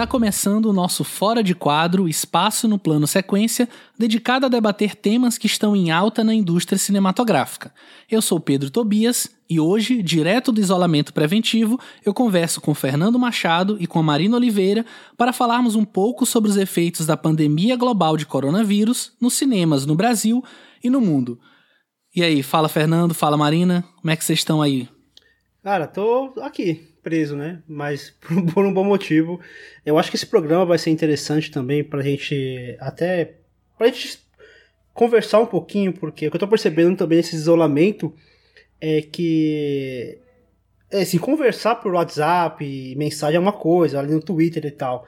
Está começando o nosso Fora de Quadro, espaço no plano sequência, dedicado a debater temas que estão em alta na indústria cinematográfica. Eu sou Pedro Tobias e hoje, direto do isolamento preventivo, eu converso com Fernando Machado e com a Marina Oliveira para falarmos um pouco sobre os efeitos da pandemia global de coronavírus nos cinemas no Brasil e no mundo. E aí, fala Fernando, fala Marina, como é que vocês estão aí? Cara, tô aqui, preso, né? Mas por um bom motivo. Eu acho que esse programa vai ser interessante também pra gente até pra gente conversar um pouquinho, porque o que eu tô percebendo também nesse isolamento é que é, assim, conversar por WhatsApp, mensagem é uma coisa, ali no Twitter e tal.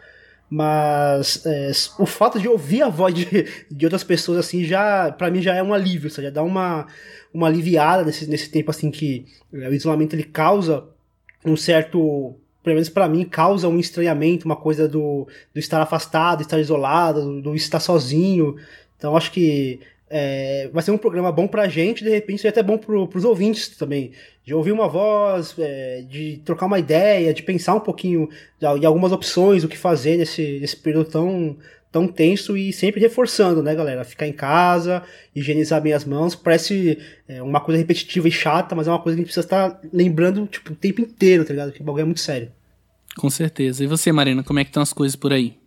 Mas é, o fato de ouvir a voz de, de outras pessoas assim já, para mim já é um alívio, seja, dá uma, uma aliviada nesse, nesse tempo assim que é, o isolamento ele causa um certo, pelo menos para mim, causa um estranhamento, uma coisa do, do estar afastado, estar isolado, do, do estar sozinho. Então acho que é, vai ser um programa bom pra gente, de repente seria até bom pro, pros ouvintes também. De ouvir uma voz, é, de trocar uma ideia, de pensar um pouquinho de, algumas opções, o que fazer nesse, nesse período tão, tão tenso e sempre reforçando, né, galera? Ficar em casa, higienizar bem as mãos. Parece é, uma coisa repetitiva e chata, mas é uma coisa que a gente precisa estar lembrando tipo, o tempo inteiro, tá ligado? Que o bagulho é muito sério. Com certeza. E você, Marina, como é que estão as coisas por aí?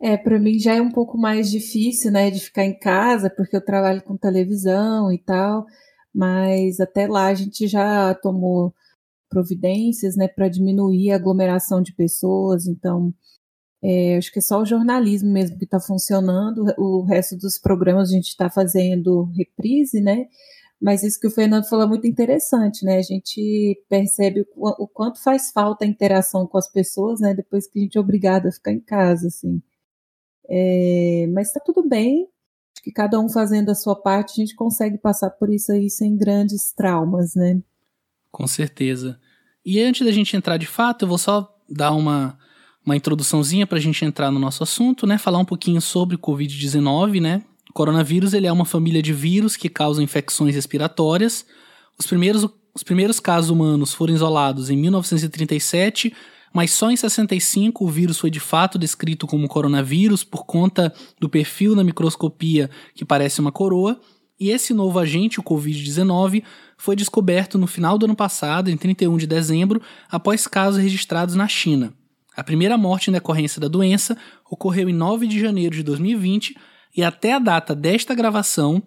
É, para mim já é um pouco mais difícil, né, de ficar em casa, porque eu trabalho com televisão e tal, mas até lá a gente já tomou providências, né, para diminuir a aglomeração de pessoas, então é, acho que é só o jornalismo mesmo que está funcionando, o resto dos programas a gente está fazendo reprise, né? Mas isso que o Fernando falou é muito interessante, né? A gente percebe o, quanto faz falta a interação com as pessoas, né? Depois que a gente é obrigado a ficar em casa, assim. É, mas está tudo bem, acho que cada um fazendo a sua parte, a gente consegue passar por isso aí sem grandes traumas, né? Com certeza. E antes da gente entrar de fato, eu vou só dar uma uma introduçãozinha para a gente entrar no nosso assunto, né? Falar um pouquinho sobre o Covid-19, né? O coronavírus ele é uma família de vírus que causam infecções respiratórias. Os primeiros, os primeiros casos humanos foram isolados em 1937, mas só em 65 o vírus foi de fato descrito como coronavírus por conta do perfil na microscopia que parece uma coroa. E esse novo agente, o Covid-19, foi descoberto no final do ano passado, em 31 de dezembro, após casos registrados na China. A primeira morte em decorrência da doença ocorreu em 9 de janeiro de 2020 e até a data desta gravação,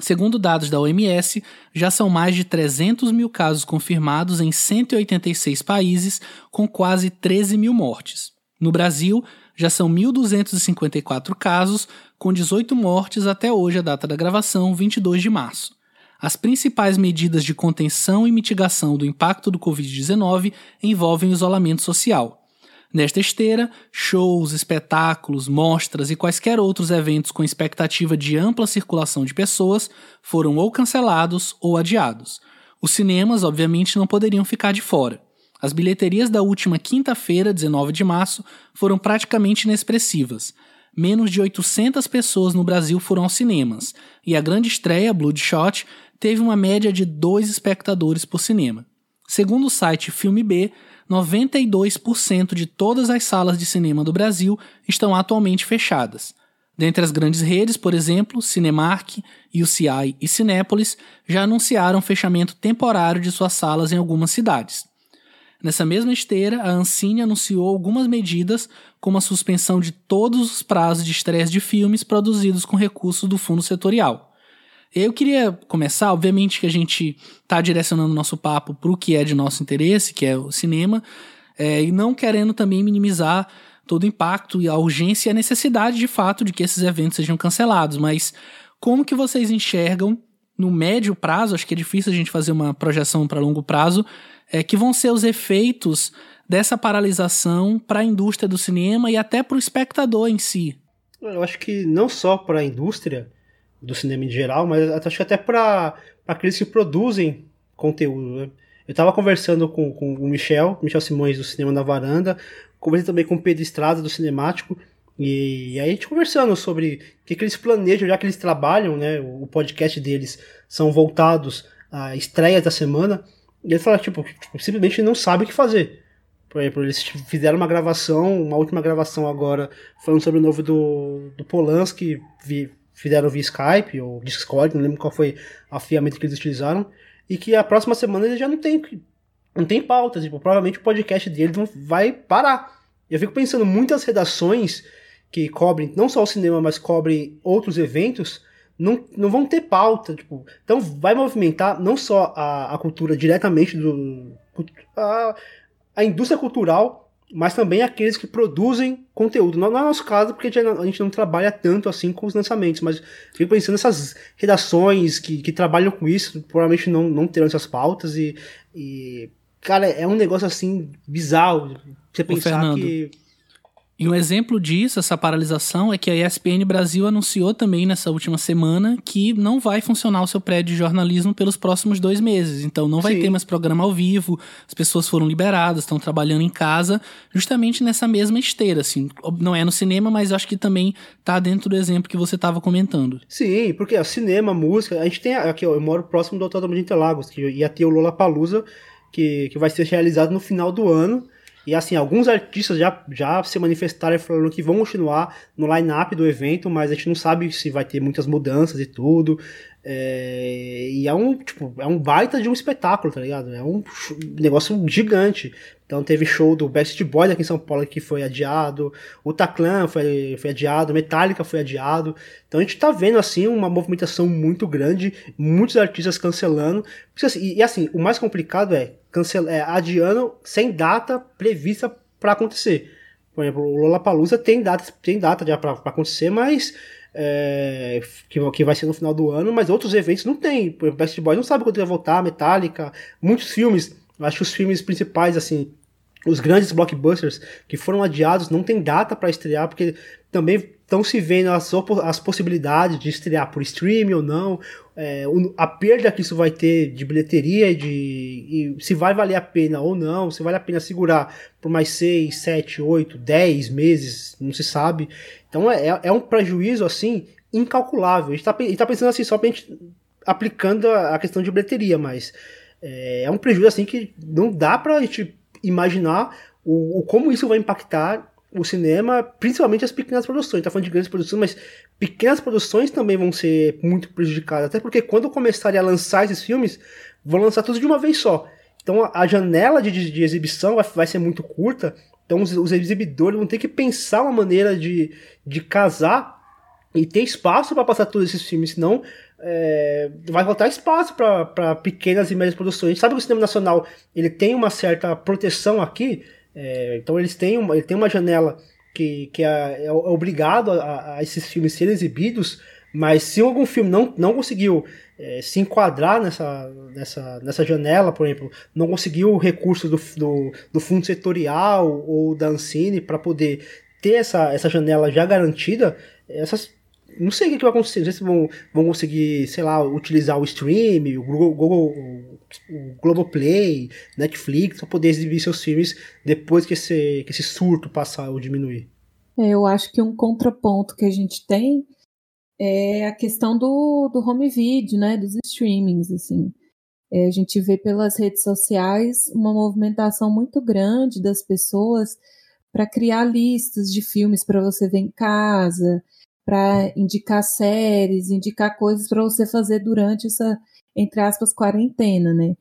segundo dados da OMS, já são mais de 300 mil casos confirmados em 186 países, com quase 13 mil mortes. No Brasil, já são 1.254 casos, com 18 mortes até hoje, a data da gravação, 22 de março. As principais medidas de contenção e mitigação do impacto do Covid-19 envolvem isolamento social. Nesta esteira, shows, espetáculos, mostras e quaisquer outros eventos com expectativa de ampla circulação de pessoas foram ou cancelados ou adiados. Os cinemas, obviamente, não poderiam ficar de fora. As bilheterias da última quinta-feira, 19 de março, foram praticamente inexpressivas. Menos de 800 pessoas no Brasil foram aos cinemas, e a grande estreia, Bloodshot, teve uma média de dois espectadores por cinema. Segundo o site Filme B, 92% de todas as salas de cinema do Brasil estão atualmente fechadas. Dentre as grandes redes, por exemplo, Cinemark, UCI e Cinépolis já anunciaram fechamento temporário de suas salas em algumas cidades. Nessa mesma esteira, a Ancine anunciou algumas medidas, como a suspensão de todos os prazos de estresse de filmes produzidos com recursos do fundo setorial. Eu queria começar, obviamente que a gente está direcionando o nosso papo para o que é de nosso interesse, que é o cinema, é, e não querendo também minimizar todo o impacto e a urgência e a necessidade de fato de que esses eventos sejam cancelados, mas como que vocês enxergam no médio prazo, acho que é difícil a gente fazer uma projeção para longo prazo, é, que vão ser os efeitos dessa paralisação para a indústria do cinema e até para o espectador em si? Eu acho que não só para a indústria, do cinema em geral, mas acho que até para aqueles que produzem conteúdo. Né? Eu estava conversando com, com o Michel, Michel Simões do Cinema na Varanda, conversei também com o Pedro Estrada do Cinemático, e, aí a gente conversando sobre o que, que eles planejam, já que eles trabalham, né? O podcast deles são voltados à estreia da semana, e eles falaram, tipo, tipo, simplesmente não sabe o que fazer. Por exemplo, eles fizeram uma gravação, uma última gravação agora, falando sobre o novo do, do Polanski, vi, fizeram via Skype ou Discord, não lembro qual foi a ferramenta que eles utilizaram, e que a próxima semana eles já não tem, não tem pauta, tipo, provavelmente o podcast deles vai parar. Eu fico pensando, muitas redações que cobrem não só o cinema, mas cobrem outros eventos, não, não vão ter pauta. Tipo, então vai movimentar não só a, a cultura diretamente do. A, a indústria cultural, mas também aqueles que produzem conteúdo. Não, não é nosso caso, porque a gente não trabalha tanto assim com os lançamentos, mas fico pensando nessas redações que, que trabalham com isso, provavelmente não, não terão essas pautas e, e cara, é um negócio assim bizarro. Você pensar Fernando, que e um exemplo disso, essa paralisação, é que a ESPN Brasil anunciou também nessa última semana que não vai funcionar o seu prédio de jornalismo pelos próximos dois meses. Então não vai Sim. ter mais programa ao vivo, as pessoas foram liberadas, estão trabalhando em casa, justamente nessa mesma esteira, assim. Não é no cinema, mas acho que também tá dentro do exemplo que você estava comentando. Sim, porque ó, cinema, música, a gente tem aqui, ó, eu moro próximo do Autódromo de Interlagos, que ia ter o Lola Palusa, que, que vai ser realizado no final do ano. E assim, alguns artistas já, já se manifestaram falaram que vão continuar no line-up do evento, mas a gente não sabe se vai ter muitas mudanças e tudo. É, e é um, tipo, é um baita de um espetáculo, tá ligado? É um negócio gigante. Então teve show do Best Boy aqui em São Paulo que foi adiado, o Taclan foi, foi adiado, Metallica foi adiado. Então a gente tá vendo assim uma movimentação muito grande, muitos artistas cancelando. Assim, e, e, assim, o mais complicado é, cancel, é adiando sem data prevista para acontecer. Por exemplo, o Lollapalooza tem data, tem data já para acontecer, mas é, que, que vai ser no final do ano, mas outros eventos não tem. O Best Boy não sabe quando vai voltar, Metallica, muitos filmes acho que os filmes principais, assim, os grandes blockbusters que foram adiados não tem data para estrear, porque também estão se vendo as, as possibilidades de estrear por streaming ou não, é, a perda que isso vai ter de bilheteria de, e se vai valer a pena ou não, se vale a pena segurar por mais 6, 7, 8, 10 meses, não se sabe. Então é, é um prejuízo assim incalculável. A gente está tá pensando assim só gente aplicando a, a questão de bilheteria, mas é, é um prejuízo assim que não dá pra gente imaginar o, o, como isso vai impactar o cinema, principalmente as pequenas produções. Tá falando de grandes produções, mas pequenas produções também vão ser muito prejudicadas. Até porque quando começarem a lançar esses filmes, vão lançar tudo de uma vez só. Então a janela de, de, de exibição vai, vai, ser muito curta. Então os, os, exibidores vão ter que pensar uma maneira de, de casar e ter espaço para passar todos esses filmes, senão é, vai faltar espaço para pequenas e médias produções. Sabe que o cinema nacional ele tem uma certa proteção aqui, é, então eles têm uma, ele tem uma janela que, que é, é obrigado a, a, esses filmes serem exibidos, mas se algum filme não, não conseguiu é, se enquadrar nessa, nessa, nessa janela, por exemplo, não conseguiu o recurso do, do, do fundo setorial ou da Ancine para poder ter essa, essa janela já garantida, essas não sei o que, que vai acontecer. Não sei se vão, vão conseguir, sei lá, utilizar o stream, o Google, Google o Globoplay, Netflix, para poder exibir seus filmes depois que esse, que esse surto passar ou diminuir. É, eu acho que um contraponto que a gente tem é a questão do, do home video, né, dos streamings, assim. É, a gente vê pelas redes sociais uma movimentação muito grande das pessoas para criar listas de filmes para você ver em casa, para indicar séries, indicar coisas para você fazer durante essa, entre aspas, quarentena, né?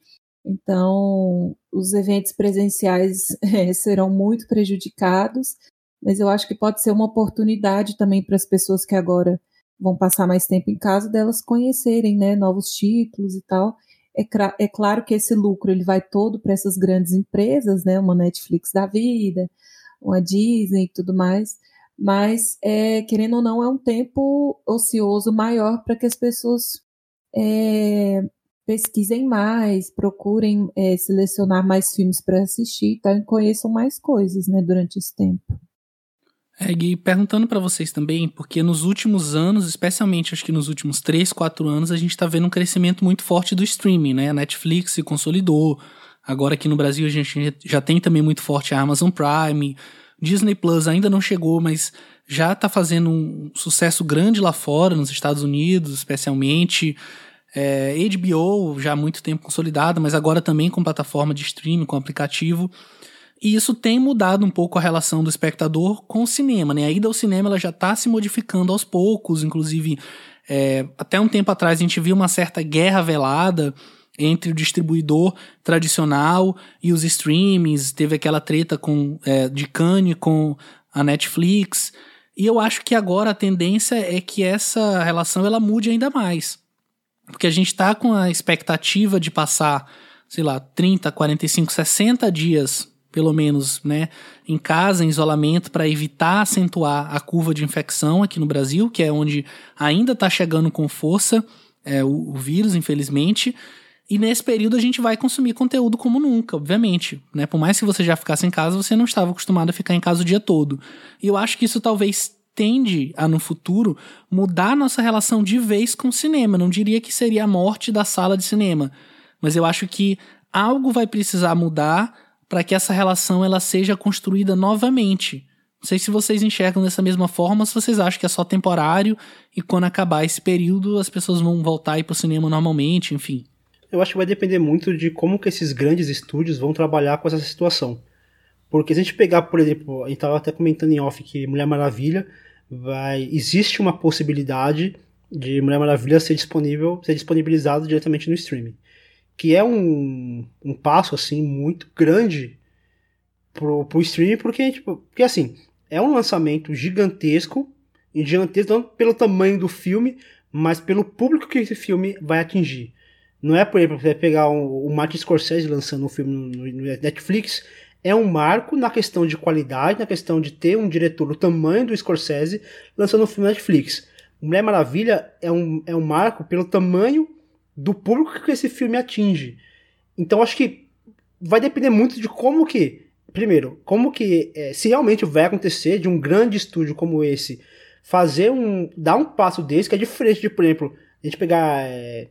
Então, os eventos presenciais é, serão muito prejudicados, mas eu acho que pode ser uma oportunidade também para as pessoas que agora vão passar mais tempo em casa delas conhecerem, né, novos títulos e tal. É, é claro que esse lucro ele vai todo para essas grandes empresas, né, uma Netflix da vida, uma Disney e tudo mais, mas é, querendo ou não é um tempo ocioso maior para que as pessoas é, pesquisem mais, procurem é, selecionar mais filmes para assistir tá? e conheçam mais coisas né, durante esse tempo. É, e perguntando para vocês também, porque nos últimos anos, especialmente acho que nos últimos 3, 4 anos, a gente está vendo um crescimento muito forte do streaming, né? A Netflix se consolidou, agora aqui no Brasil a gente já tem também muito forte a Amazon Prime, Disney Plus ainda não chegou, mas já está fazendo um sucesso grande lá fora, nos Estados Unidos, especialmente. É, HBO já há muito tempo consolidada, mas agora também com plataforma de streaming, com aplicativo. E isso tem mudado um pouco a relação do espectador com o cinema, né? A ida ao cinema ela já está se modificando aos poucos, inclusive é, até um tempo atrás a gente viu uma certa guerra velada entre o distribuidor tradicional e os streamings. Teve aquela treta com, é, de Kanye com a Netflix. E eu acho que agora a tendência é que essa relação ela mude ainda mais. Porque a gente está com a expectativa de passar, sei lá, 30, 45, 60 dias, pelo menos, né, em casa, em isolamento, para evitar acentuar a curva de infecção aqui no Brasil, que é onde ainda está chegando com força é, o, o vírus, infelizmente. E nesse período a gente vai consumir conteúdo como nunca, obviamente. Né? Por mais que você já ficasse em casa, você não estava acostumado a ficar em casa o dia todo. E eu acho que isso talvez tende a, no futuro, mudar nossa relação de vez com o cinema. Não diria que seria a morte da sala de cinema. Mas eu acho que algo vai precisar mudar para que essa relação ela seja construída novamente. Não sei se vocês enxergam dessa mesma forma, se vocês acham que é só temporário e quando acabar esse período as pessoas vão voltar a ir para o cinema normalmente, enfim. Eu acho que vai depender muito de como que esses grandes estúdios vão trabalhar com essa situação. Porque se a gente pegar, por exemplo, a gente estava até comentando em off que Mulher Maravilha vai. Existe uma possibilidade de Mulher Maravilha ser disponível, ser disponibilizado diretamente no streaming. Que é um, um passo assim muito grande pro, pro streaming, porque, tipo, porque assim, é um lançamento gigantesco, gigantesco não pelo tamanho do filme, mas pelo público que esse filme vai atingir. Não é, por exemplo, você pegar o, o Martin Scorsese lançando um filme no, no, Netflix, é um marco na questão de qualidade, na questão de ter um diretor do tamanho do Scorsese lançando um filme no Netflix. Mulher Maravilha é um, é um marco pelo tamanho do público que esse filme atinge. Então acho que vai depender muito de como que, primeiro, como que é, se realmente vai acontecer de um grande estúdio como esse fazer um, dar um passo desse que é diferente de, por exemplo, a gente pegar é,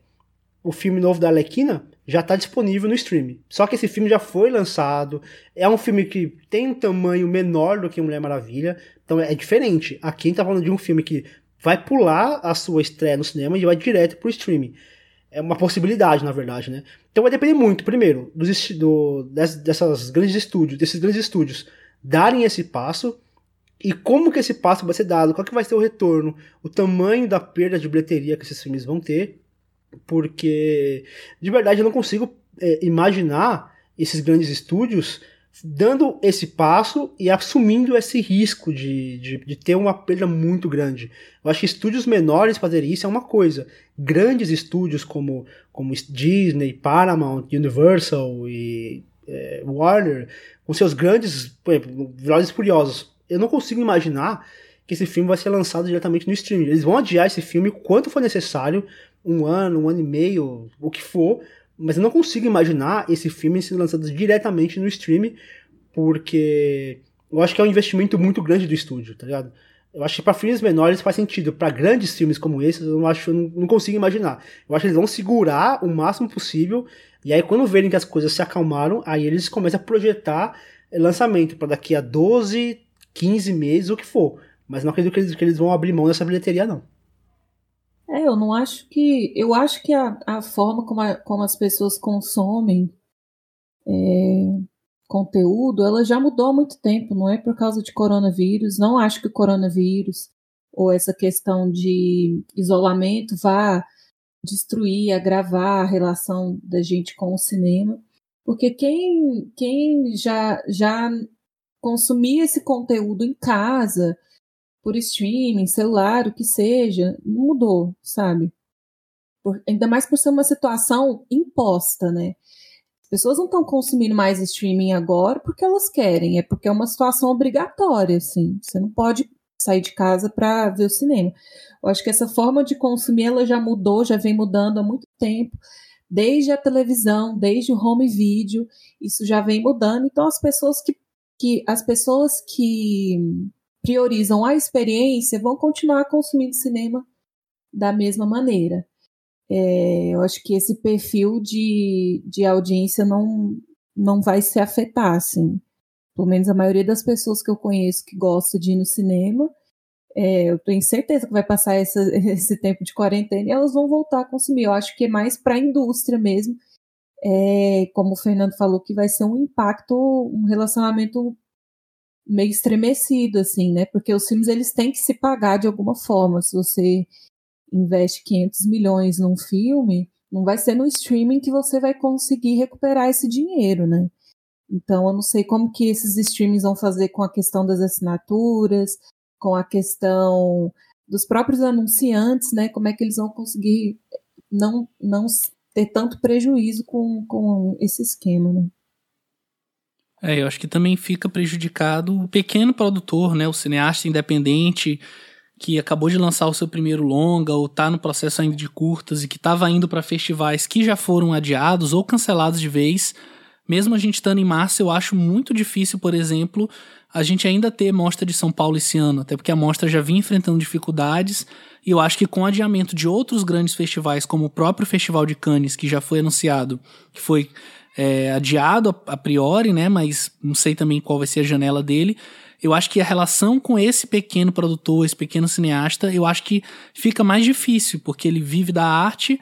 o filme novo da Alequina já está disponível no stream. Só que esse filme já foi lançado, é um filme que tem um tamanho menor do que Mulher Maravilha, então é diferente. Aqui a gente tá falando de um filme que vai pular a sua estreia no cinema e vai direto pro streaming. É uma possibilidade, na verdade, né? Então vai depender muito, primeiro, dos, do, dessas grandes estúdios, desses grandes estúdios darem esse passo e como que esse passo vai ser dado, qual que vai ser o retorno, o tamanho da perda de bilheteria que esses filmes vão ter porque de verdade eu não consigo é, imaginar esses grandes estúdios dando esse passo e assumindo esse risco de, de, de, ter uma perda muito grande. Eu acho que estúdios menores fazerem isso é uma coisa. Grandes estúdios como, como Disney, Paramount, Universal e é, Warner, com seus grandes, Velozes Furiosos, eu não consigo imaginar que esse filme vai ser lançado diretamente no streaming. Eles vão adiar esse filme quanto for necessário um ano, um ano e meio, o que for, mas eu não consigo imaginar esse filme sendo lançado diretamente no stream, porque eu acho que é um investimento muito grande do estúdio, tá ligado? Eu acho que para filmes menores faz sentido. Para grandes filmes como esse, eu não acho, eu não, consigo imaginar. Eu acho que eles vão segurar o máximo possível. E aí, quando verem que as coisas se acalmaram, aí eles começam a projetar lançamento para daqui a 12, 15 meses, o que for. Mas não acredito que eles, que eles vão abrir mão dessa bilheteria, não. É, eu não acho que. Eu acho que a, a forma como, a, como as pessoas consomem é, conteúdo, ela já mudou há muito tempo, não é por causa de coronavírus. Não acho que o coronavírus ou essa questão de isolamento vá destruir, agravar a relação da gente com o cinema. Porque quem, quem já, já consumia esse conteúdo em casa, por streaming, celular, o que seja, mudou, sabe? Por, ainda mais por ser uma situação imposta, né? As pessoas não estão consumindo mais streaming agora porque elas querem, é porque é uma situação obrigatória, assim. Você não pode sair de casa para ver o cinema. Eu acho que essa forma de consumir ela já mudou, já vem mudando há muito tempo, desde a televisão, desde o home video, isso já vem mudando. Então as pessoas que, que as pessoas que priorizam a experiência vão continuar consumindo cinema da mesma maneira. É, eu acho que esse perfil de, de audiência não, não vai se afetar, assim. Pelo menos a maioria das pessoas que eu conheço que gosta de ir no cinema, é, eu tenho certeza que vai passar essa, esse tempo de quarentena e elas vão voltar a consumir. Eu acho que é mais para a indústria mesmo é, como o Fernando falou, que vai ser um impacto, um relacionamento meio estremecido, assim, né? Porque os filmes eles têm que se pagar de alguma forma. Se você investe 500 milhões num filme, não vai ser no streaming que você vai conseguir recuperar esse dinheiro, né? Então, eu não sei como que esses streamings vão fazer com a questão das assinaturas, com a questão dos próprios anunciantes, né? Como é que eles vão conseguir não, não ter tanto prejuízo com, com esse esquema, né? É, eu acho que também fica prejudicado o pequeno produtor, né? O cineasta independente que acabou de lançar o seu primeiro longa ou está no processo ainda de curtas e que estava indo para festivais que já foram adiados ou cancelados de vez. Mesmo a gente estando em março, eu acho muito difícil, por exemplo, a gente ainda ter mostra de São Paulo esse ano, até porque a mostra já vinha enfrentando dificuldades e eu acho que com o adiamento de outros grandes festivais, como o próprio Festival de Cannes, que já foi anunciado, que foi é, adiado a, a priori, né? Mas não sei também qual vai ser a janela dele eu acho que a relação com esse pequeno produtor, esse pequeno cineasta, eu acho que fica mais difícil, porque ele vive da arte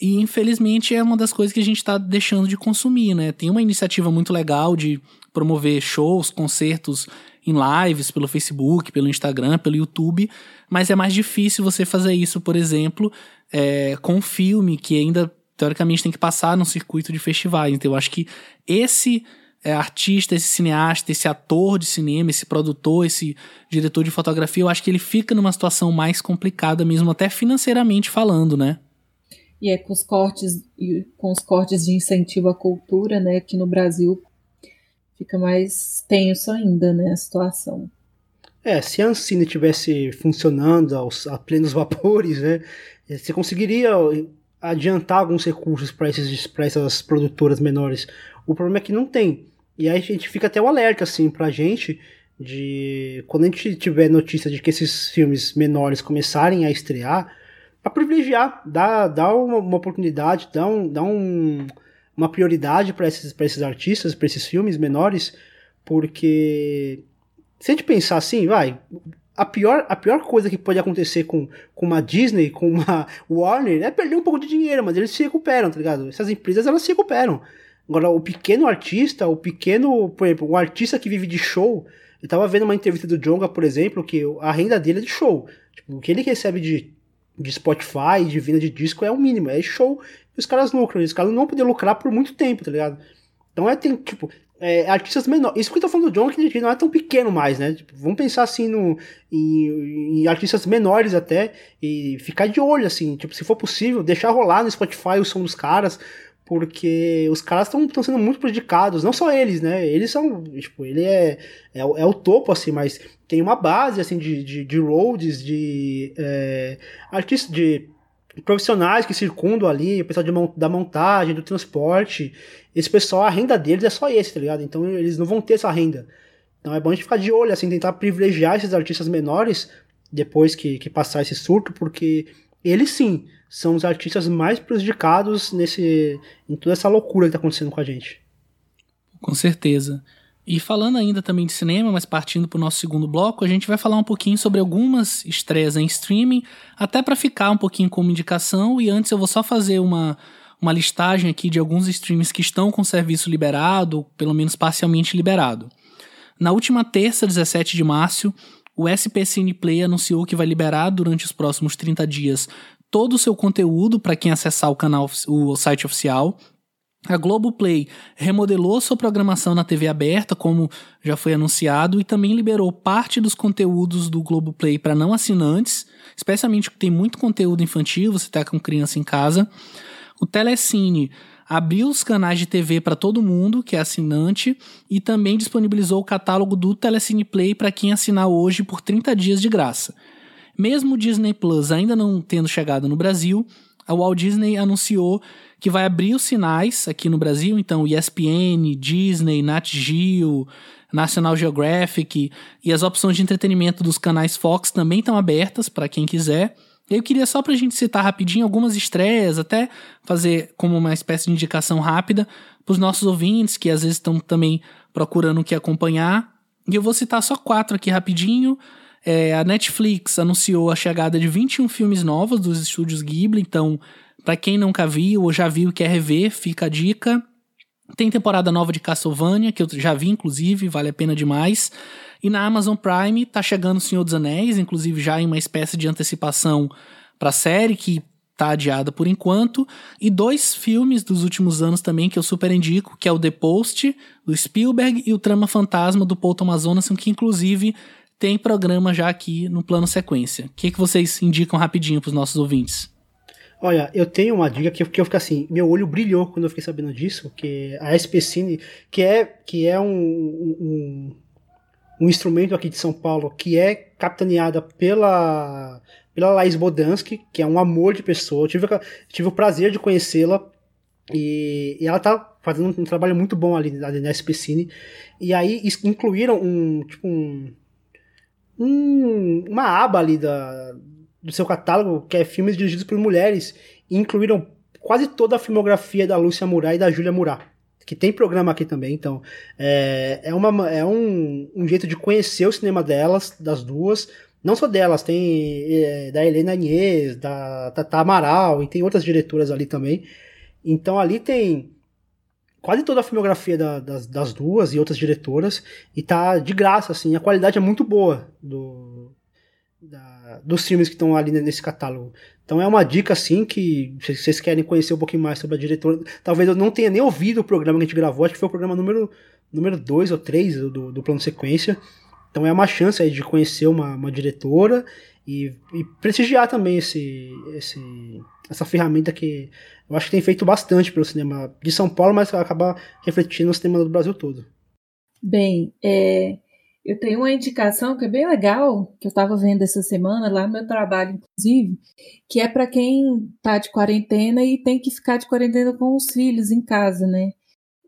e infelizmente é uma das coisas que a gente está deixando de consumir, né? Tem uma iniciativa muito legal de promover shows, concertos em lives pelo Facebook, pelo Instagram, pelo YouTube, mas é mais difícil você fazer isso, por exemplo, é, com um filme que ainda teoricamente tem que passar num circuito de festivais. Então eu acho que esse é, artista, esse cineasta, esse ator de cinema, esse produtor, esse diretor de fotografia, eu acho que ele fica numa situação mais complicada mesmo, até financeiramente falando, né? E é com os cortes, com os cortes de incentivo à cultura, né, que no Brasil fica mais tenso ainda, né, a situação. É, se a Ancine tivesse funcionando aos, a plenos vapores, né, você conseguiria adiantar alguns recursos para essas produtoras menores. O problema é que não tem. E aí a gente fica até o alerta, assim, pra gente, de quando a gente tiver notícia de que esses filmes menores começarem a estrear, para privilegiar, dar, dar uma, uma, oportunidade, dar, um, dar um, uma prioridade para esses, esses artistas, para esses filmes menores, porque se a gente pensar assim, vai, a pior, a pior coisa que pode acontecer com, com uma Disney, com uma Warner, é perder um pouco de dinheiro, mas eles se recuperam, tá ligado? Essas empresas, elas se recuperam. Agora, o pequeno artista, o pequeno, por exemplo, um artista que vive de show, eu tava vendo uma entrevista do Jonga, por exemplo, que a renda dele é de show. Tipo, o que ele recebe de, de Spotify, de venda de disco é o mínimo, é show. E os caras lucram, os caras não vão poder lucrar por muito tempo, tá ligado? Então é, tem, tipo, é, artistas menores. Isso que eu tô falando do John, que não é tão pequeno mais, né? Tipo, vamos pensar assim no, em, em, artistas menores até e ficar de olho, assim. Tipo, se for possível, deixar rolar no Spotify o som dos caras, porque os caras estão sendo muito prejudicados, não só eles, né? Eles são, tipo, ele é, é, é o topo, assim, mas tem uma base, assim, de, de, de roads, de é, artistas, de profissionais que circundam ali, o pessoal de, da montagem, do transporte, esse pessoal, a renda deles é só esse, tá ligado? Então eles não vão ter essa renda. Então é bom a gente ficar de olho, assim, tentar privilegiar esses artistas menores depois que, que passar esse surto, porque eles sim são os artistas mais prejudicados nesse, em toda essa loucura que está acontecendo com a gente. Com certeza. E falando ainda também de cinema, mas partindo para o nosso segundo bloco, a gente vai falar um pouquinho sobre algumas estreias em streaming, até para ficar um pouquinho como indicação. E antes eu vou só fazer uma, uma listagem aqui de alguns streams que estão com serviço liberado, pelo menos parcialmente liberado. Na última terça, 17 de março, o SP Cineplay anunciou que vai liberar durante os próximos 30 dias todo o seu conteúdo para quem acessar o canal, o site oficial. A Globoplay remodelou sua programação na TV aberta, como já foi anunciado, e também liberou parte dos conteúdos do Globoplay para não assinantes, especialmente porque tem muito conteúdo infantil, você está com criança em casa. O Telecine abriu os canais de TV para todo mundo que é assinante e também disponibilizou o catálogo do Telecine Play para quem assinar hoje por 30 dias de graça. Mesmo o Disney Plus ainda não tendo chegado no Brasil, a Walt Disney anunciou que vai abrir os sinais aqui no Brasil, então ESPN, Disney, Nat Geo, National Geographic e as opções de entretenimento dos canais Fox também estão abertas para quem quiser. Eu queria só para a gente citar rapidinho algumas estreias, até fazer como uma espécie de indicação rápida para os nossos ouvintes que às vezes estão também procurando o que acompanhar. E eu vou citar só quatro aqui rapidinho. É, a Netflix anunciou a chegada de 21 filmes novos dos estúdios Ghibli, então Para quem nunca viu ou já viu e quer rever, fica a dica. Tem temporada nova de Castlevania, que eu já vi, inclusive, vale a pena demais. E na Amazon Prime tá chegando O Senhor dos Anéis, inclusive já em uma espécie de antecipação pra série, que tá adiada por enquanto. E dois filmes dos últimos anos também que eu super indico, que é o The Post, do Spielberg, e o Trama Fantasma, do Paul Thomas Anderson, que inclusive tem programa já aqui no plano sequência. O que, que vocês indicam rapidinho pros nossos ouvintes? Olha, eu tenho uma dica que, que eu fico assim, meu olho brilhou quando eu fiquei sabendo disso, que a SP Cine, que é, que é um, um, um instrumento aqui de São Paulo que é capitaneada pela, pela Laís Bodansky, que é um amor de pessoa. Eu tive, tive o prazer de conhecê-la e, e, ela tá fazendo um trabalho muito bom ali, na SP Cine. E aí incluíram um, tipo um, um, uma aba ali da, do seu catálogo, que é filmes dirigidos por mulheres, e incluíram quase toda a filmografia da Lúcia Murat e da Júlia Murat, que tem programa aqui também, então é, é, uma, é um, um jeito de conhecer o cinema delas, das duas, não só delas, tem é, da Helena Inês, da Tata Amaral, e tem outras diretoras ali também, então ali tem quase toda a filmografia da, das, das duas e outras diretoras, e tá de graça, assim, a qualidade é muito boa do, da, dos filmes que estão ali nesse catálogo. Então é uma dica assim que se vocês querem conhecer um pouquinho mais sobre a diretora, talvez eu não tenha nem ouvido o programa que a gente gravou, acho que foi o programa número número 2 ou 3 do, do plano sequência. Então é uma chance aí de conhecer uma, uma diretora e, e prestigiar também esse, esse, essa ferramenta que eu acho que tem feito bastante pelo cinema de São Paulo, mas acaba refletindo no cinema do Brasil todo. Bem, é, eu tenho uma indicação que é bem legal, que eu estava vendo essa semana, lá no meu trabalho, inclusive, que é para quem está de quarentena e tem que ficar de quarentena com os filhos em casa, né?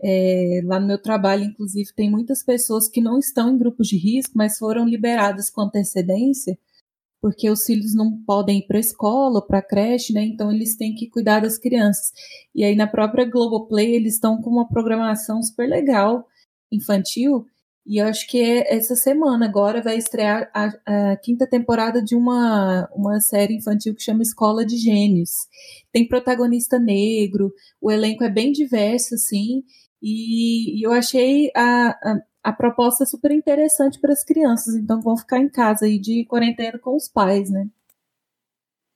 É, lá no meu trabalho, inclusive, tem muitas pessoas que não estão em grupos de risco, mas foram liberadas com antecedência, porque os filhos não podem ir para a escola, para a creche, né? Então eles têm que cuidar das crianças. E aí na própria Globoplay eles estão com uma programação super legal infantil e eu acho que é essa semana agora vai estrear a, a, quinta temporada de uma, uma série infantil que chama Escola de Gênios. Tem protagonista negro, o elenco é bem diverso, assim, e, e eu achei a, a, a, proposta super interessante para as crianças, então vão ficar em casa aí de quarentena com os pais, né?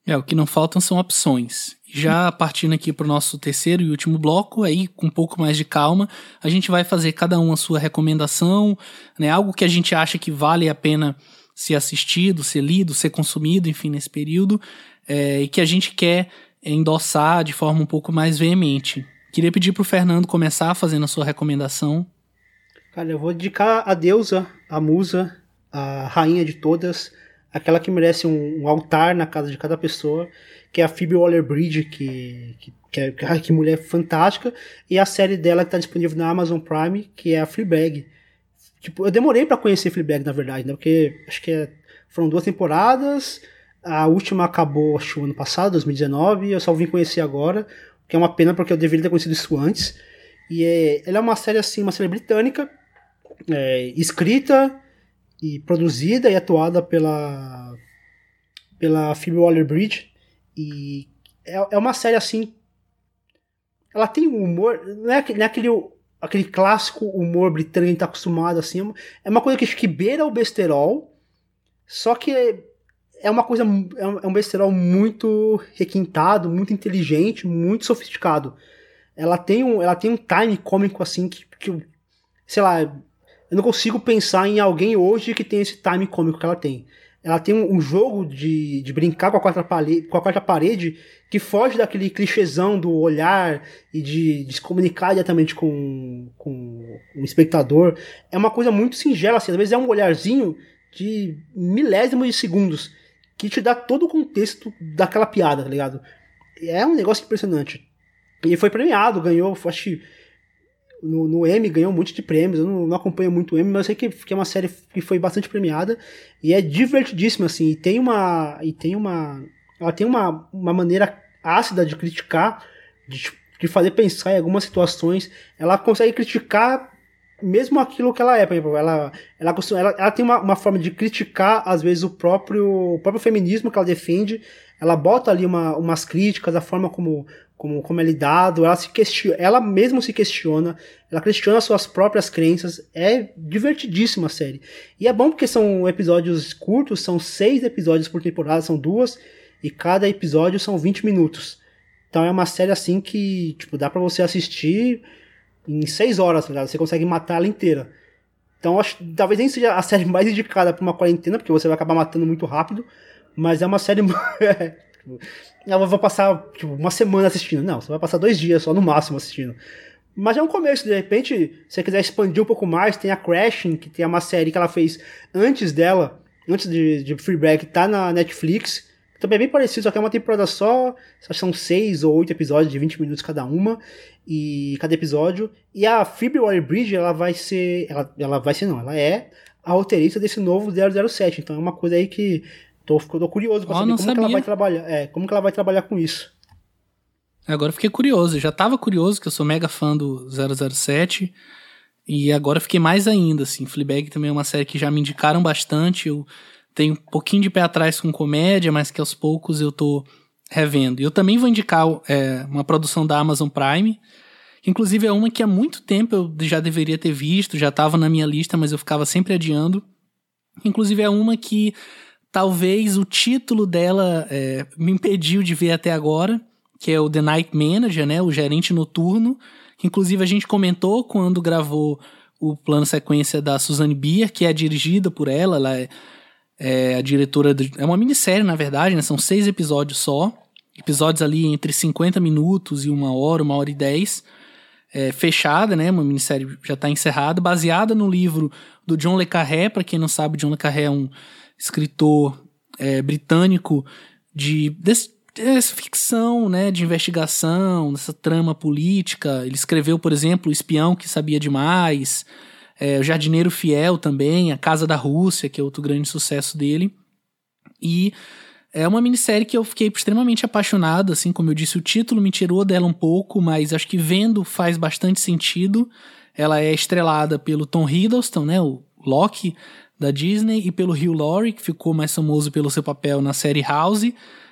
É, o que não faltam são opções. Já partindo aqui para o nosso terceiro e último bloco, aí com um pouco mais de calma, a gente vai fazer cada um a sua recomendação, né, algo que a gente acha que vale a pena ser assistido, ser lido, ser consumido, enfim, nesse período, é, e que a gente quer endossar de forma um pouco mais veemente. Queria pedir para o Fernando começar fazendo a sua recomendação. Cara, eu vou dedicar a deusa, a musa, a rainha de todas, aquela que merece um, um, altar na casa de cada pessoa, que é a Phoebe Waller-Bridge, que, que, que, é, que mulher fantástica, e a série dela que está disponível na Amazon Prime, que é a Fleabag. Tipo, eu demorei para conhecer Fleabag, na verdade, né? Porque acho que é, foram duas temporadas, a última acabou, acho, ano passado, 2019, e eu só vim conhecer agora, que é uma pena porque eu deveria ter conhecido isso antes. E é, ela é uma série, assim, uma série britânica, é, escrita e produzida e atuada pela pela Phoebe Waller-Bridge. E é, é uma série assim ela tem um humor não é, não é aquele aquele clássico humor britânico que tá acostumado assim é uma coisa que, que beira o besterol só que é uma coisa é um besterol muito requintado muito inteligente muito sofisticado. Ela tem um ela tem um time cômico assim que, que sei lá eu não consigo pensar em alguém hoje que tem esse time cômico que ela tem. Ela tem um, jogo de, de brincar com a, quarta parede, com a quarta parede que foge daquele clichêzão do olhar e de, de se comunicar diretamente com, com o espectador. É uma coisa muito singela, assim. Às vezes é um olharzinho de milésimos de segundos que te dá todo o contexto daquela piada, tá ligado? É um negócio impressionante. E foi premiado, ganhou, acho que no, no M ganhou um monte de prêmios. Eu não, não acompanho muito o M, mas eu sei que, que, é uma série que foi bastante premiada e é divertidíssima assim. E tem uma e tem uma ela tem uma, uma maneira ácida de criticar, de, de fazer pensar em algumas situações. Ela consegue criticar mesmo aquilo que ela é, por exemplo, ela, ela, ela, ela tem uma, uma forma de criticar, às vezes, o próprio, o próprio feminismo que ela defende, ela bota ali uma, umas críticas, a forma como, como, como é lidado, ela se questiona, ela mesmo se questiona, ela questiona suas próprias crenças, é divertidíssima a série. E é bom porque são episódios curtos, são seis episódios por temporada, são duas, e cada episódio são 20 minutos. Então é uma série assim que, tipo, dá para você assistir em seis horas, tá Você consegue matar ela inteira. Então acho talvez nem seja a série mais indicada para uma quarentena, porque você vai acabar matando muito rápido, mas é uma série tipo, eu vou passar tipo, uma semana assistindo. Não, você vai passar dois dias só no máximo assistindo. Mas é um começo, de repente, se você quiser expandir um pouco mais, tem a Crashing, que tem uma série que ela fez antes dela, antes de, de Freeback, tá na Netflix, também é bem parecido, só que é uma temporada só. Que são seis ou oito episódios de 20 minutos cada uma. E cada episódio. E a Phoebe Waller-Bridge, ela vai ser. Ela, ela vai ser, não, ela é a roteirista desse novo 007. Então é uma coisa aí que tô, tô curioso pra oh, saber como que ela vai trabalhar. É, como que ela vai trabalhar com isso. Agora fiquei curioso. Já tava curioso, que eu sou mega fã do 007. E agora fiquei mais ainda, assim. Fleabag também é uma série que já me indicaram bastante. Eu tenho um pouquinho de pé atrás com comédia, mas que aos poucos eu tô revendo. E eu também vou indicar é, uma produção da Amazon Prime, que inclusive é uma que há muito tempo eu já deveria ter visto, já estava na minha lista, mas eu ficava sempre adiando. Inclusive é uma que talvez o título dela é, me impediu de ver até agora, que é o The Night Manager, né, o gerente noturno, que inclusive a gente comentou quando gravou o plano sequência da Suzanne Bier, que é dirigida por ela, ela é é a diretora. De, é uma minissérie, na verdade, né? São seis episódios só. Episódios ali entre 50 minutos e uma hora, uma hora e dez. É, fechada, né? Uma minissérie já está encerrada, baseada no livro do John Le Carré. Para quem não sabe, John Le Carré é um escritor é, britânico de, de, de ficção, né? De investigação, dessa trama política. Ele escreveu, por exemplo, O Espião que Sabia Demais é, O Jardineiro Fiel também, A Casa da Rússia, que é outro grande sucesso dele. E é uma minissérie que eu fiquei extremamente apaixonado, assim, como eu disse, o título me tirou dela um pouco, mas acho que vendo faz bastante sentido. Ela é estrelada pelo Tom Hiddleston, né, o Loki da Disney, e pelo Hugh Laurie, que ficou mais famoso pelo seu papel na série House.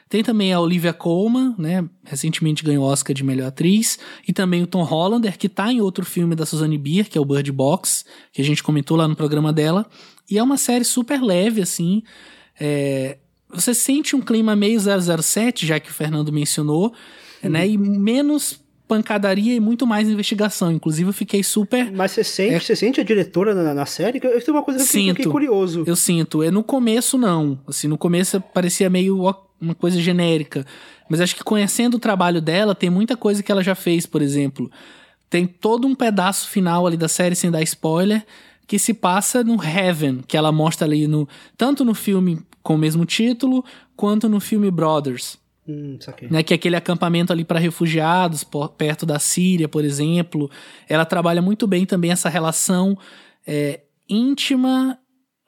Tem também a Olivia Colman, né? Recentemente ganhou Oscar de melhor atriz. E também o Tom Hollander, que tá em outro filme da Suzanne Bier, que é o Bird Box, que a gente comentou lá no programa dela. E é uma série super leve, assim. É... Você sente um clima meio 007, já que o Fernando mencionou, uhum. né? E menos pancadaria e muito mais investigação. Inclusive, eu fiquei super. Mas você sente, é... você sente a diretora na, na série? Eu tenho uma coisa que sinto, eu fiquei curioso. Eu sinto. É no começo, não. Assim, no começo parecia meio uma coisa genérica. Mas acho que conhecendo o trabalho dela, tem muita coisa que ela já fez, por exemplo. Tem todo um pedaço final ali da série, sem dar spoiler, que se passa no Heaven, que ela mostra ali no. Tanto no filme com o mesmo título, quanto no filme Brothers. Hum, né, que é aquele acampamento ali para refugiados, por, perto da Síria, por exemplo. Ela trabalha muito bem também essa relação é, íntima,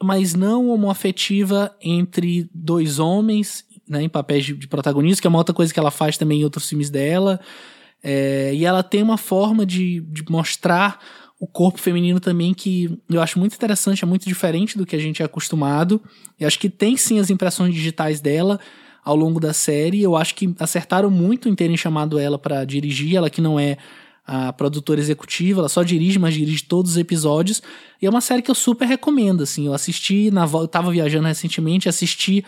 mas não homoafetiva entre dois homens né, em papéis de, de protagonista, que é uma outra coisa que ela faz também em outros filmes dela. É, e ela tem uma forma de, de mostrar o corpo feminino também que eu acho muito interessante, é muito diferente do que a gente é acostumado. Eu acho que tem sim as impressões digitais dela ao longo da série. Eu acho que acertaram muito em terem chamado ela para dirigir, ela que não é a produtora executiva, ela só dirige, mas dirige todos os episódios. E é uma série que eu super recomendo, assim. Eu assisti na eu tava viajando recentemente, assisti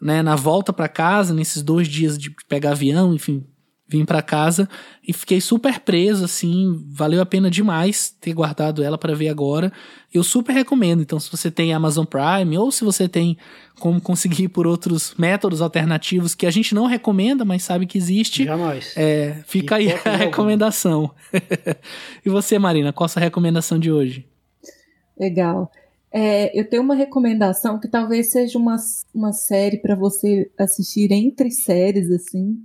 né, na volta para casa, nesses dois dias de pegar avião, enfim, vim para casa e fiquei super preso, assim, valeu a pena demais ter guardado ela para ver agora. Eu super recomendo. Então, se você tem Amazon Prime ou se você tem como conseguir por outros métodos alternativos que a gente não recomenda, mas sabe que existe, Jamais. É, fica e aí a recomendação. e você, Marina, qual a sua recomendação de hoje? Legal. É, eu tenho uma recomendação que talvez seja uma, uma série para você assistir entre séries, assim,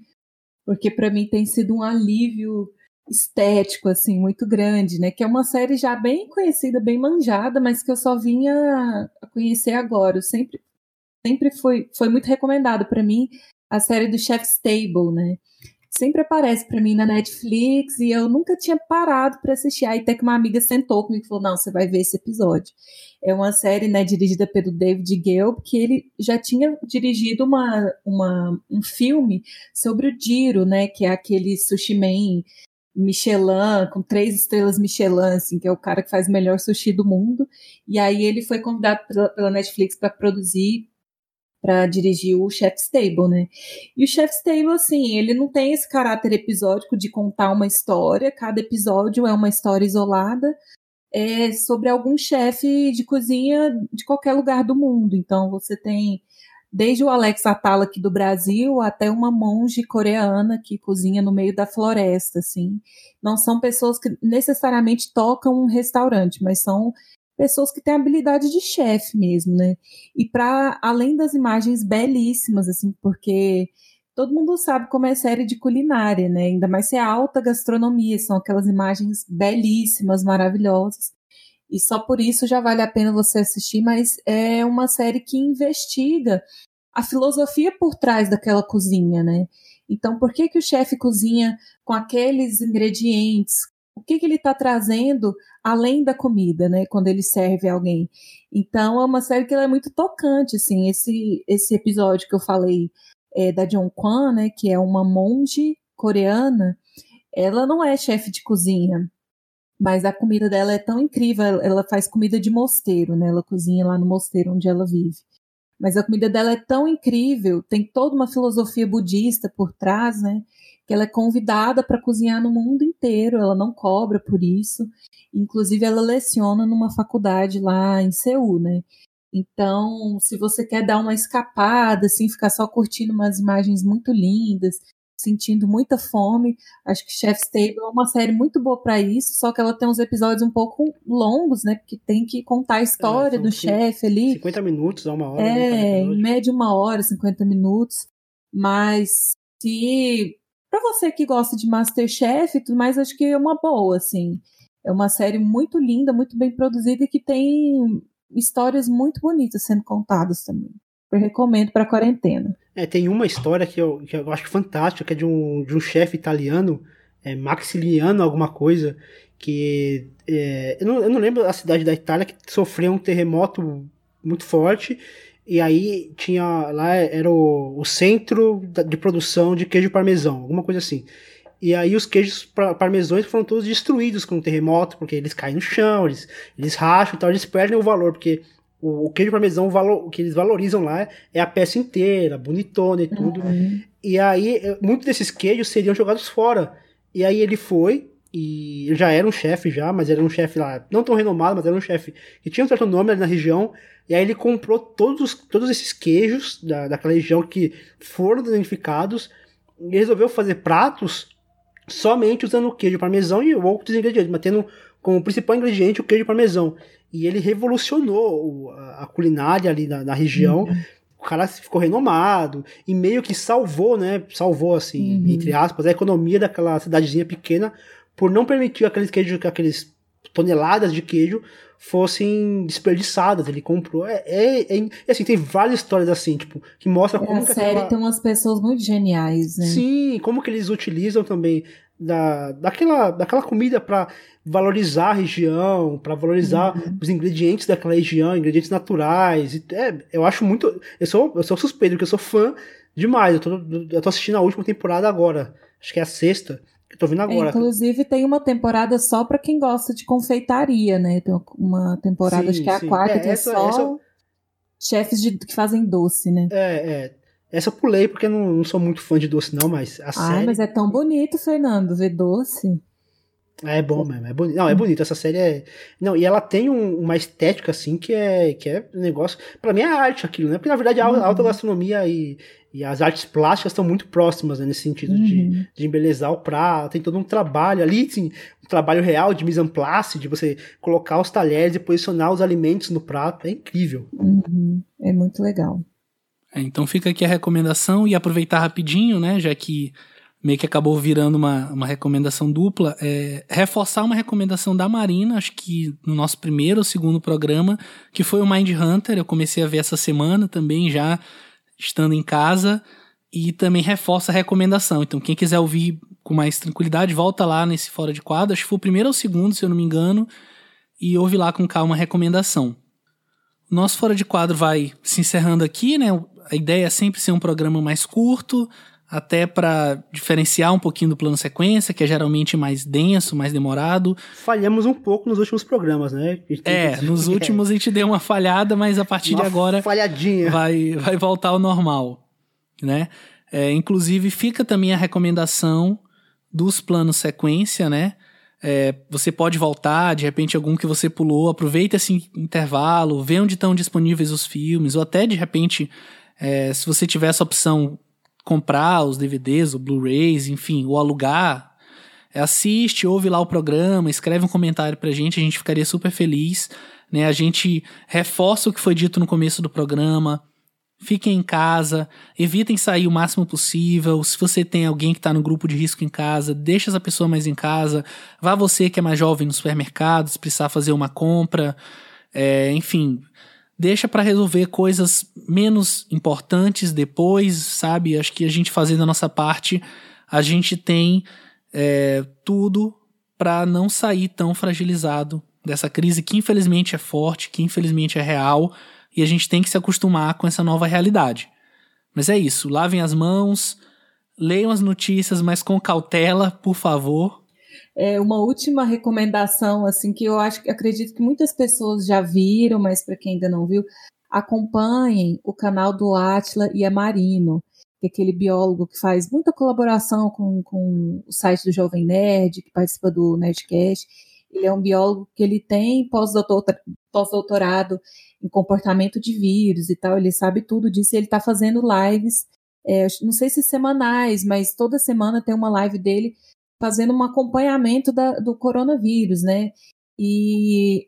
porque para mim tem sido um alívio estético, assim, muito grande, né? Que é uma série já bem conhecida, bem manjada, mas que eu só vinha a conhecer agora. Eu sempre, sempre foi, foi muito recomendado para mim a série do Chef's Table, né? Sempre aparece para mim na Netflix e eu nunca tinha parado para assistir. Aí até que uma amiga sentou comigo e falou: Não, você vai ver esse episódio. É uma série né, dirigida pelo David Gelb, que ele já tinha dirigido uma, uma, um filme sobre o Jiro, né, que é aquele sushi man Michelin, com três estrelas Michelin, assim, que é o cara que faz o melhor sushi do mundo. E aí ele foi convidado pela, pela Netflix para produzir para dirigir o Chef's Table, né? E o Chef's Table, assim, ele não tem esse caráter episódico de contar uma história, cada episódio é uma história isolada é sobre algum chefe de cozinha de qualquer lugar do mundo. Então você tem desde o Alex Atala aqui do Brasil até uma monge coreana que cozinha no meio da floresta, assim. Não são pessoas que necessariamente tocam um restaurante, mas são pessoas que têm habilidade de chefe mesmo, né? E para além das imagens belíssimas, assim, porque todo mundo sabe como é série de culinária, né? Ainda mais se é alta gastronomia, são aquelas imagens belíssimas, maravilhosas. E só por isso já vale a pena você assistir, mas é uma série que investiga a filosofia por trás daquela cozinha, né? Então, por que que o chefe cozinha com aqueles ingredientes, o que, que ele está trazendo além da comida, né? Quando ele serve alguém. Então é uma série que é muito tocante, assim. Esse esse episódio que eu falei é, da John Kwan, né? Que é uma monge coreana. Ela não é chefe de cozinha, mas a comida dela é tão incrível. Ela faz comida de mosteiro, né? Ela cozinha lá no mosteiro onde ela vive. Mas a comida dela é tão incrível, tem toda uma filosofia budista por trás, né? Que ela é convidada para cozinhar no mundo inteiro, ela não cobra por isso. Inclusive, ela leciona numa faculdade lá em Seul, né? Então, se você quer dar uma escapada, assim, ficar só curtindo umas imagens muito lindas, sentindo muita fome, acho que Chef's Table é uma série muito boa para isso, só que ela tem uns episódios um pouco longos, né? Porque tem que contar a história é, do chefe ali. 50 minutos a uma hora. Né, é, em média uma hora, 50 minutos. Mas se para você que gosta de Masterchef e tudo mais, acho que é uma boa, assim. É uma série muito linda, muito bem produzida e que tem histórias muito bonitas sendo contadas também. Eu recomendo para quarentena. É, tem uma história que eu, que eu acho fantástica, que é de um, de um chefe italiano, é, Maxiliano alguma coisa, que é, eu, não, eu não lembro a cidade da Itália que sofreu um terremoto muito forte e aí tinha lá era o, o centro de produção de queijo parmesão, alguma coisa assim. E aí os queijos parmesões foram todos destruídos com o terremoto, porque eles caem no chão, eles, eles racham e tal, eles perdem o valor, porque o, o queijo parmesão, o, valor, o que eles valorizam lá é a peça inteira, bonitona e tudo. Uhum. E aí muitos desses queijos seriam jogados fora. E aí ele foi, e ele já era um chefe já, mas era um chefe lá, não tão renomado, mas era um chefe que tinha um certo nome ali na região, e aí ele comprou todos, todos esses queijos da, daquela região que foram identificados e resolveu fazer pratos somente usando o queijo parmesão e outros ingredientes, mantendo como principal ingrediente o queijo parmesão. E ele revolucionou a, culinária ali na, na região. Uhum. O cara ficou renomado e meio que salvou, né? Salvou, assim, uhum. entre aspas, a economia daquela cidadezinha pequena por não permitir aqueles queijos, aqueles toneladas de queijo fossem desperdiçadas. Ele comprou. É, é, é, assim, tem várias histórias assim, tipo, que mostra é, como. A série aquela... tem umas pessoas muito geniais, né? Sim, como que eles utilizam também da, daquela, daquela comida para valorizar a região, para valorizar uhum. os ingredientes daquela região, ingredientes naturais. É, eu acho muito. Eu sou, eu sou suspeito, porque eu sou fã demais. Eu tô, eu tô assistindo a última temporada agora. Acho que é a sexta. Eu tô agora. É, inclusive, tem uma temporada só para quem gosta de confeitaria, né? Tem uma temporada, sim, acho que é a quarta, é, que é essa, só essa... chefes de, que fazem doce, né? É, é. Essa eu pulei porque eu não, não sou muito fã de doce, não, mas a Ai, mas é tão bonito, Fernando, ver doce. É bom mesmo, é bonito. Não, é bonito, essa série é. Não, e ela tem um, uma estética, assim, que é, que é um negócio. Pra mim é arte aquilo, né? Porque na verdade a uhum. alta gastronomia e, e as artes plásticas estão muito próximas, né? Nesse sentido uhum. de, de embelezar o prato. Tem todo um trabalho ali, sim, um trabalho real de mise en place, de você colocar os talheres e posicionar os alimentos no prato. É incrível. Uhum. É muito legal. É, então fica aqui a recomendação e aproveitar rapidinho, né? Já que meio que acabou virando uma, uma recomendação dupla, é reforçar uma recomendação da Marina, acho que no nosso primeiro ou segundo programa, que foi o Mind Hunter. Eu comecei a ver essa semana também, já estando em casa. e também reforça a recomendação. Então, quem quiser ouvir com mais tranquilidade, volta lá nesse Fora de Quadro. Acho que foi o primeiro ou segundo, se eu não me engano, e ouve lá com calma a recomendação. Nosso Fora de Quadro vai se encerrando aqui, né? A ideia é sempre ser um programa mais curto, até para diferenciar um pouquinho do plano sequência, que é geralmente mais denso, mais demorado. Falhamos um pouco nos últimos programas, né? É, nos últimos a gente deu uma falhada, mas a partir uma de agora falhadinha. vai vai voltar ao normal, né? É, inclusive fica também a recomendação dos planos sequência, né? É, você pode voltar, de repente algum que você pulou, aproveita esse intervalo, vê onde estão disponíveis os filmes, ou até de repente, é, se você tiver essa opção, comprar os DVDs, o Blu-rays, enfim, ou alugar, é, assiste, ouve lá o programa, escreve um comentário pra gente, a gente ficaria super feliz. Né? A gente reforça o que foi dito no começo do programa, Fiquem em casa, evitem sair o máximo possível. Se você tem alguém que está no grupo de risco em casa, deixa essa pessoa mais em casa. Vá você que é mais jovem no supermercado, se precisar fazer uma compra. É, enfim, deixa para resolver coisas menos importantes depois, sabe? Acho que a gente fazendo a nossa parte, a gente tem é, tudo para não sair tão fragilizado dessa crise que infelizmente é forte, que infelizmente é real e a gente tem que se acostumar com essa nova realidade. Mas é isso, lavem as mãos, leiam as notícias, mas com cautela, por favor. É uma última recomendação, assim, que eu acho acredito que muitas pessoas já viram, mas para quem ainda não viu, acompanhem o canal do Atila e a Marino, que é aquele biólogo que faz muita colaboração com, com o site do Jovem Nerd, que participa do Nerdcast. Ele é um biólogo que ele tem pós-doutorado em comportamento de vírus e tal, ele sabe tudo disso ele está fazendo lives, é, não sei se semanais, mas toda semana tem uma live dele fazendo um acompanhamento da, do coronavírus, né? E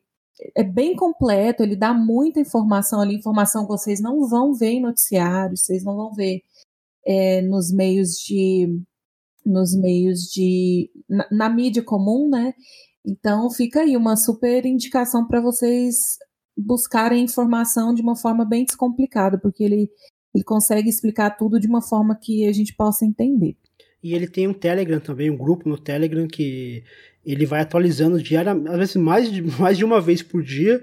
é bem completo, ele dá muita informação ali, informação que vocês não vão ver em noticiários, vocês não vão ver é, nos meios de nos meios de na, na, mídia comum, né? Então fica aí uma super indicação para vocês buscarem informação de uma forma bem descomplicada, porque ele, ele consegue explicar tudo de uma forma que a gente possa entender. E ele tem um Telegram também, um grupo no Telegram que ele vai atualizando diariamente, às vezes mais de, mais de uma vez por dia,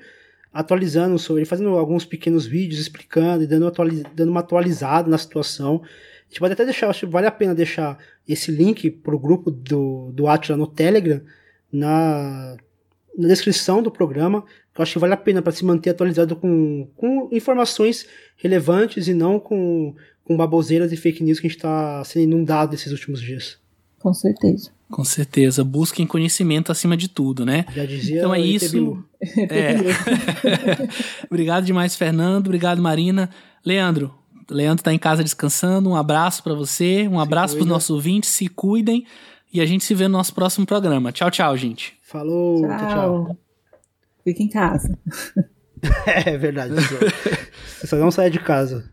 atualizando sobre, fazendo alguns pequenos vídeos explicando e dando, atualiz, dando uma atualizada na situação. A gente pode até deixar, acho que vale a pena deixar esse link para o grupo do, do Atila no Telegram na, na descrição do programa, eu acho que vale a pena para se manter atualizado com, com informações relevantes e não com, com baboseiras e fake news que a gente está sendo inundado nesses últimos dias. Com certeza. Com certeza. Busquem conhecimento acima de tudo, né? Já dizia Então é isso. É. obrigado demais, Fernando. Obrigado, Marina. Leandro, Leandro está em casa descansando. Um abraço para você. Um abraço para os nossos ouvintes. Se cuidem. E a gente se vê no nosso próximo programa. Tchau, tchau, gente. Falou, tchau. tchau. Fica em casa. é verdade. Só não saia de casa.